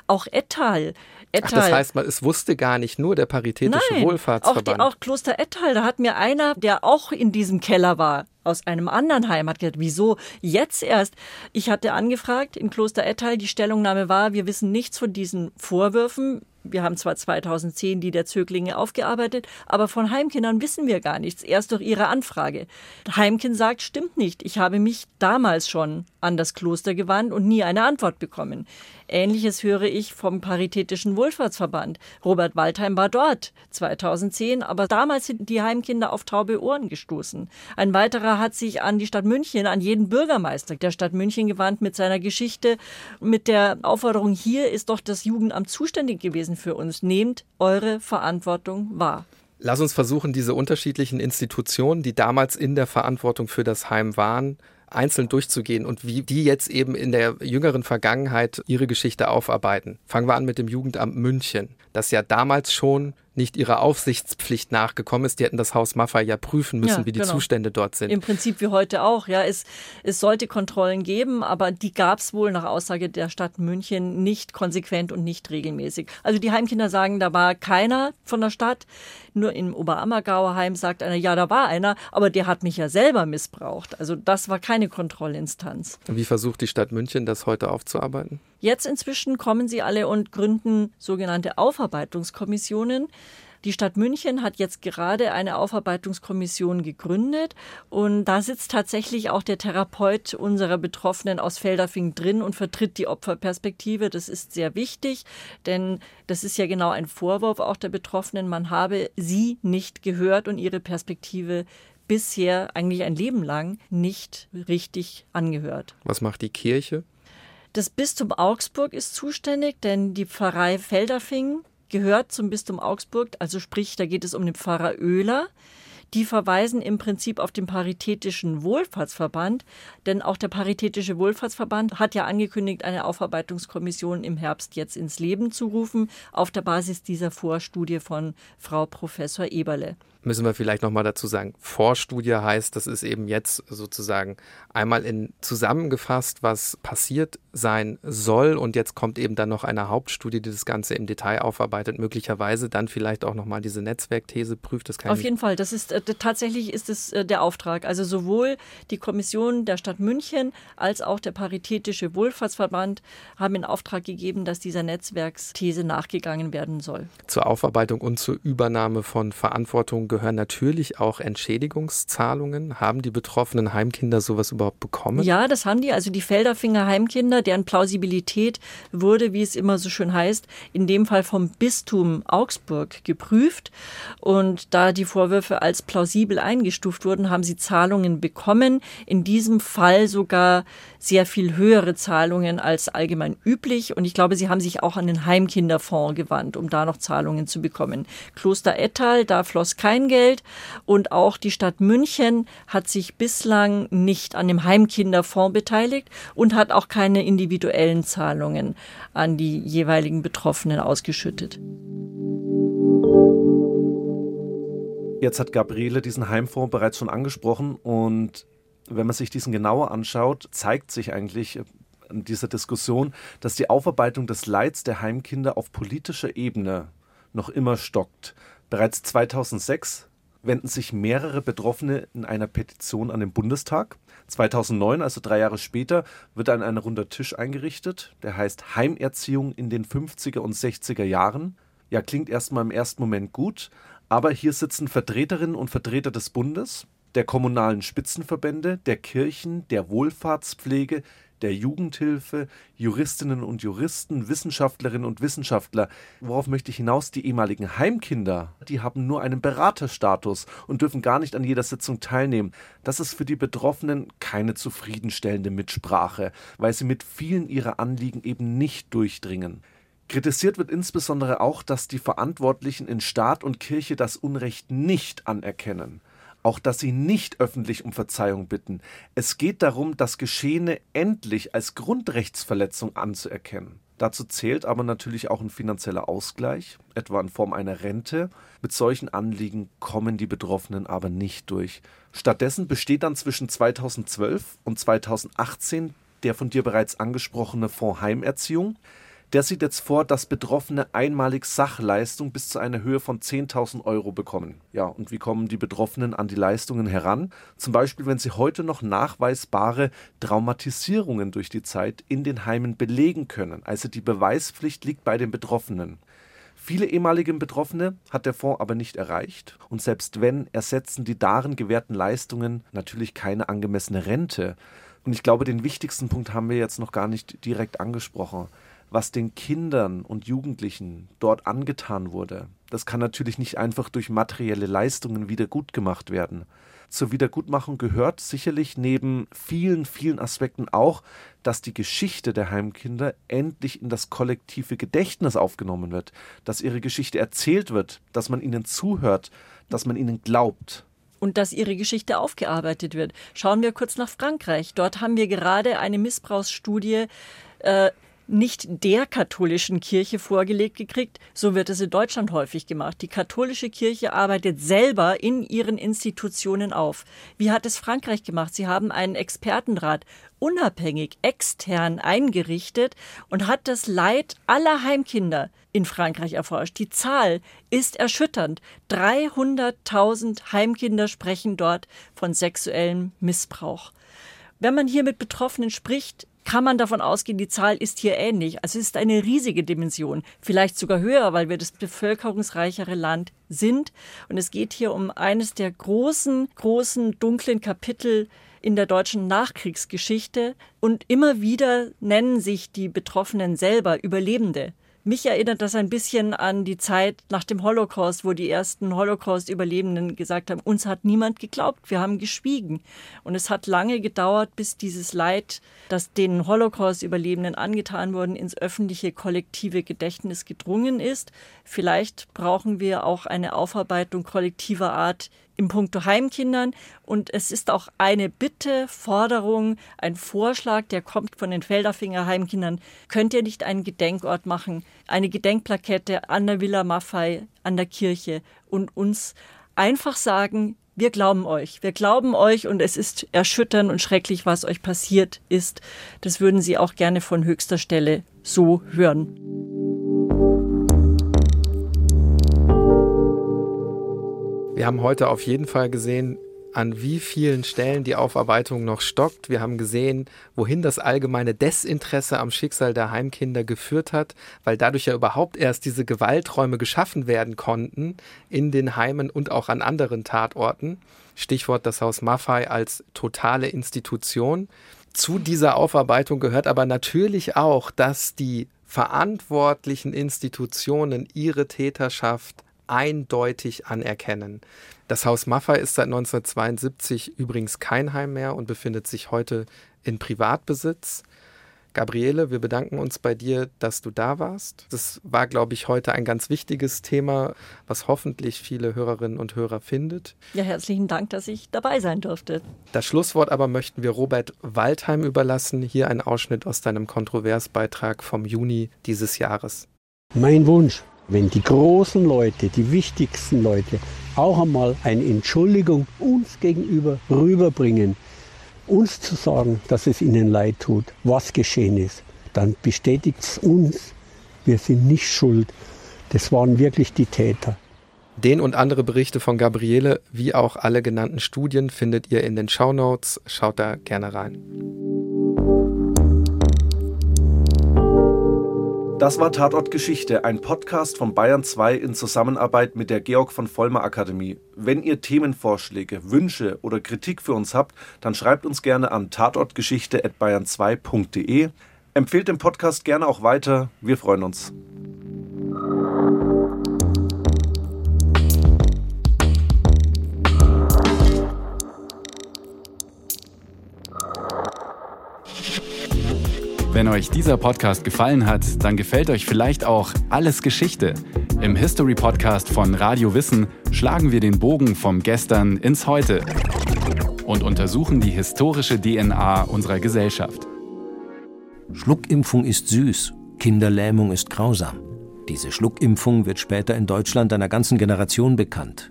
Auch Ettal Ettal. Ach, das heißt, man, es wusste gar nicht nur der Paritätische Nein, Wohlfahrtsverband. Auch, die, auch Kloster Ettal, da hat mir einer, der auch in diesem Keller war, aus einem anderen Heim, hat gesagt, wieso jetzt erst? Ich hatte angefragt in Kloster Ettal, die Stellungnahme war, wir wissen nichts von diesen Vorwürfen. Wir haben zwar 2010 die der Zöglinge aufgearbeitet, aber von Heimkindern wissen wir gar nichts, erst durch ihre Anfrage. Heimkind sagt, stimmt nicht. Ich habe mich damals schon an das Kloster gewandt und nie eine Antwort bekommen. Ähnliches höre ich vom Paritätischen Wohlfahrtsverband. Robert Waldheim war dort 2010, aber damals sind die Heimkinder auf taube Ohren gestoßen. Ein weiterer hat sich an die Stadt München, an jeden Bürgermeister der Stadt München gewandt mit seiner Geschichte, mit der Aufforderung, hier ist doch das Jugendamt zuständig gewesen für uns. Nehmt eure Verantwortung wahr. Lass uns versuchen, diese unterschiedlichen Institutionen, die damals in der Verantwortung für das Heim waren, einzeln durchzugehen und wie die jetzt eben in der jüngeren Vergangenheit ihre Geschichte aufarbeiten. Fangen wir an mit dem Jugendamt München, das ja damals schon nicht ihrer Aufsichtspflicht nachgekommen ist. Die hätten das Haus Maffei ja prüfen müssen, ja, wie die genau. Zustände dort sind. Im Prinzip wie heute auch. Ja, es, es sollte Kontrollen geben, aber die gab es wohl nach Aussage der Stadt München nicht konsequent und nicht regelmäßig. Also die Heimkinder sagen, da war keiner von der Stadt. Nur im Oberammergauer Heim sagt einer, ja, da war einer, aber der hat mich ja selber missbraucht. Also das war keine Kontrollinstanz. Wie versucht die Stadt München das heute aufzuarbeiten? Jetzt inzwischen kommen sie alle und gründen sogenannte Aufarbeitungskommissionen. Die Stadt München hat jetzt gerade eine Aufarbeitungskommission gegründet und da sitzt tatsächlich auch der Therapeut unserer Betroffenen aus Felderfing drin und vertritt die Opferperspektive. Das ist sehr wichtig, denn das ist ja genau ein Vorwurf auch der Betroffenen. Man habe sie nicht gehört und ihre Perspektive bisher eigentlich ein Leben lang nicht richtig angehört. Was macht die Kirche? Das Bistum Augsburg ist zuständig, denn die Pfarrei Felderfing gehört zum Bistum Augsburg, also sprich, da geht es um den Pfarrer Oehler. Die verweisen im Prinzip auf den Paritätischen Wohlfahrtsverband, denn auch der Paritätische Wohlfahrtsverband hat ja angekündigt, eine Aufarbeitungskommission im Herbst jetzt ins Leben zu rufen, auf der Basis dieser Vorstudie von Frau Professor Eberle. müssen wir vielleicht nochmal dazu sagen, Vorstudie heißt, das ist eben jetzt sozusagen einmal in zusammengefasst, was passiert sein soll und jetzt kommt eben dann noch eine Hauptstudie, die das Ganze im Detail aufarbeitet, möglicherweise dann vielleicht auch nochmal diese Netzwerkthese prüft. Das kann Auf jeden Fall, das ist äh, tatsächlich ist es äh, der Auftrag. Also sowohl die Kommission der Stadt München als auch der Paritätische Wohlfahrtsverband haben in Auftrag gegeben, dass dieser Netzwerksthese nachgegangen werden soll. Zur Aufarbeitung und zur Übernahme von Verantwortung gehören natürlich auch Entschädigungszahlungen. Haben die betroffenen Heimkinder sowas überhaupt bekommen? Ja, das haben die. Also die Felderfinger Heimkinder, deren Plausibilität wurde, wie es immer so schön heißt, in dem Fall vom Bistum Augsburg geprüft. Und da die Vorwürfe als plausibel eingestuft wurden, haben sie Zahlungen bekommen. In diesem Fall sogar sehr viel höhere Zahlungen als allgemein üblich. Und ich glaube, sie haben sich auch an den Heimkinderfonds gewandt, um da noch Zahlungen zu bekommen. Kloster Ettal, da floss kein Geld. Und auch die Stadt München hat sich bislang nicht an dem Heimkinderfonds beteiligt und hat auch keine individuellen Zahlungen an die jeweiligen Betroffenen ausgeschüttet. Jetzt hat Gabriele diesen Heimfonds bereits schon angesprochen und wenn man sich diesen genauer anschaut, zeigt sich eigentlich in dieser Diskussion, dass die Aufarbeitung des Leids der Heimkinder auf politischer Ebene noch immer stockt. Bereits 2006 wenden sich mehrere Betroffene in einer Petition an den Bundestag. 2009, also drei Jahre später, wird dann ein runder Tisch eingerichtet, der heißt Heimerziehung in den 50er und 60er Jahren. Ja, klingt erstmal im ersten Moment gut, aber hier sitzen Vertreterinnen und Vertreter des Bundes, der kommunalen Spitzenverbände, der Kirchen, der Wohlfahrtspflege, der Jugendhilfe, Juristinnen und Juristen, Wissenschaftlerinnen und Wissenschaftler. Worauf möchte ich hinaus? Die ehemaligen Heimkinder, die haben nur einen Beraterstatus und dürfen gar nicht an jeder Sitzung teilnehmen. Das ist für die Betroffenen keine zufriedenstellende Mitsprache, weil sie mit vielen ihrer Anliegen eben nicht durchdringen. Kritisiert wird insbesondere auch, dass die Verantwortlichen in Staat und Kirche das Unrecht nicht anerkennen auch dass sie nicht öffentlich um Verzeihung bitten. Es geht darum, das Geschehene endlich als Grundrechtsverletzung anzuerkennen. Dazu zählt aber natürlich auch ein finanzieller Ausgleich, etwa in Form einer Rente. Mit solchen Anliegen kommen die Betroffenen aber nicht durch. Stattdessen besteht dann zwischen 2012 und 2018 der von dir bereits angesprochene Fonds Heimerziehung. Der sieht jetzt vor, dass Betroffene einmalig Sachleistung bis zu einer Höhe von 10.000 Euro bekommen. Ja, und wie kommen die Betroffenen an die Leistungen heran? Zum Beispiel, wenn sie heute noch nachweisbare Traumatisierungen durch die Zeit in den Heimen belegen können. Also die Beweispflicht liegt bei den Betroffenen. Viele ehemalige Betroffene hat der Fonds aber nicht erreicht und selbst wenn, ersetzen die darin gewährten Leistungen natürlich keine angemessene Rente. Und ich glaube, den wichtigsten Punkt haben wir jetzt noch gar nicht direkt angesprochen was den Kindern und Jugendlichen dort angetan wurde, das kann natürlich nicht einfach durch materielle Leistungen wieder gut gemacht werden. Zur Wiedergutmachung gehört sicherlich neben vielen, vielen Aspekten auch, dass die Geschichte der Heimkinder endlich in das kollektive Gedächtnis aufgenommen wird, dass ihre Geschichte erzählt wird, dass man ihnen zuhört, dass man ihnen glaubt und dass ihre Geschichte aufgearbeitet wird. Schauen wir kurz nach Frankreich. Dort haben wir gerade eine Missbrauchsstudie äh, nicht der katholischen Kirche vorgelegt gekriegt. So wird es in Deutschland häufig gemacht. Die katholische Kirche arbeitet selber in ihren Institutionen auf. Wie hat es Frankreich gemacht? Sie haben einen Expertenrat unabhängig, extern eingerichtet und hat das Leid aller Heimkinder in Frankreich erforscht. Die Zahl ist erschütternd. 300.000 Heimkinder sprechen dort von sexuellem Missbrauch. Wenn man hier mit Betroffenen spricht, kann man davon ausgehen, die Zahl ist hier ähnlich. Also es ist eine riesige Dimension, vielleicht sogar höher, weil wir das bevölkerungsreichere Land sind. Und es geht hier um eines der großen, großen, dunklen Kapitel in der deutschen Nachkriegsgeschichte. Und immer wieder nennen sich die Betroffenen selber Überlebende. Mich erinnert das ein bisschen an die Zeit nach dem Holocaust, wo die ersten Holocaust-Überlebenden gesagt haben, uns hat niemand geglaubt, wir haben geschwiegen. Und es hat lange gedauert, bis dieses Leid, das den Holocaust-Überlebenden angetan wurde, ins öffentliche kollektive Gedächtnis gedrungen ist. Vielleicht brauchen wir auch eine Aufarbeitung kollektiver Art im Punkto Heimkindern. Und es ist auch eine Bitte, Forderung, ein Vorschlag, der kommt von den Felderfinger Heimkindern. Könnt ihr nicht einen Gedenkort machen, eine Gedenkplakette an der Villa Maffei, an der Kirche und uns einfach sagen, wir glauben euch, wir glauben euch und es ist erschütternd und schrecklich, was euch passiert ist. Das würden Sie auch gerne von höchster Stelle so hören. Wir haben heute auf jeden Fall gesehen, an wie vielen Stellen die Aufarbeitung noch stockt. Wir haben gesehen, wohin das allgemeine Desinteresse am Schicksal der Heimkinder geführt hat, weil dadurch ja überhaupt erst diese Gewalträume geschaffen werden konnten in den Heimen und auch an anderen Tatorten. Stichwort das Haus Maffei als totale Institution. Zu dieser Aufarbeitung gehört aber natürlich auch, dass die verantwortlichen Institutionen ihre Täterschaft eindeutig anerkennen. Das Haus Maffei ist seit 1972 übrigens kein Heim mehr und befindet sich heute in Privatbesitz. Gabriele, wir bedanken uns bei dir, dass du da warst. Das war, glaube ich, heute ein ganz wichtiges Thema, was hoffentlich viele Hörerinnen und Hörer findet. Ja, herzlichen Dank, dass ich dabei sein durfte. Das Schlusswort aber möchten wir Robert Waldheim überlassen. Hier ein Ausschnitt aus deinem Kontroversbeitrag vom Juni dieses Jahres. Mein Wunsch wenn die großen Leute, die wichtigsten Leute auch einmal eine Entschuldigung uns gegenüber rüberbringen, uns zu sagen, dass es ihnen leid tut, was geschehen ist, dann bestätigt es uns, wir sind nicht schuld. Das waren wirklich die Täter. Den und andere Berichte von Gabriele, wie auch alle genannten Studien, findet ihr in den Shownotes. Schaut da gerne rein. Das war Tatort Geschichte, ein Podcast von Bayern 2 in Zusammenarbeit mit der Georg von Vollmer Akademie. Wenn ihr Themenvorschläge, Wünsche oder Kritik für uns habt, dann schreibt uns gerne an tatortgeschichte@bayern2.de. Empfehlt den Podcast gerne auch weiter. Wir freuen uns. Wenn euch dieser Podcast gefallen hat, dann gefällt euch vielleicht auch Alles Geschichte. Im History Podcast von Radio Wissen schlagen wir den Bogen vom Gestern ins Heute und untersuchen die historische DNA unserer Gesellschaft. Schluckimpfung ist süß, Kinderlähmung ist grausam. Diese Schluckimpfung wird später in Deutschland einer ganzen Generation bekannt.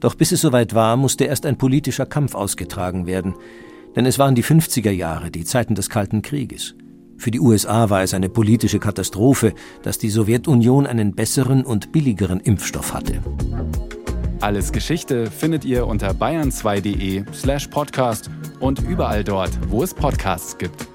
Doch bis es soweit war, musste erst ein politischer Kampf ausgetragen werden, denn es waren die 50er Jahre, die Zeiten des Kalten Krieges. Für die USA war es eine politische Katastrophe, dass die Sowjetunion einen besseren und billigeren Impfstoff hatte. Alles Geschichte findet ihr unter bayern2.de slash podcast und überall dort, wo es Podcasts gibt.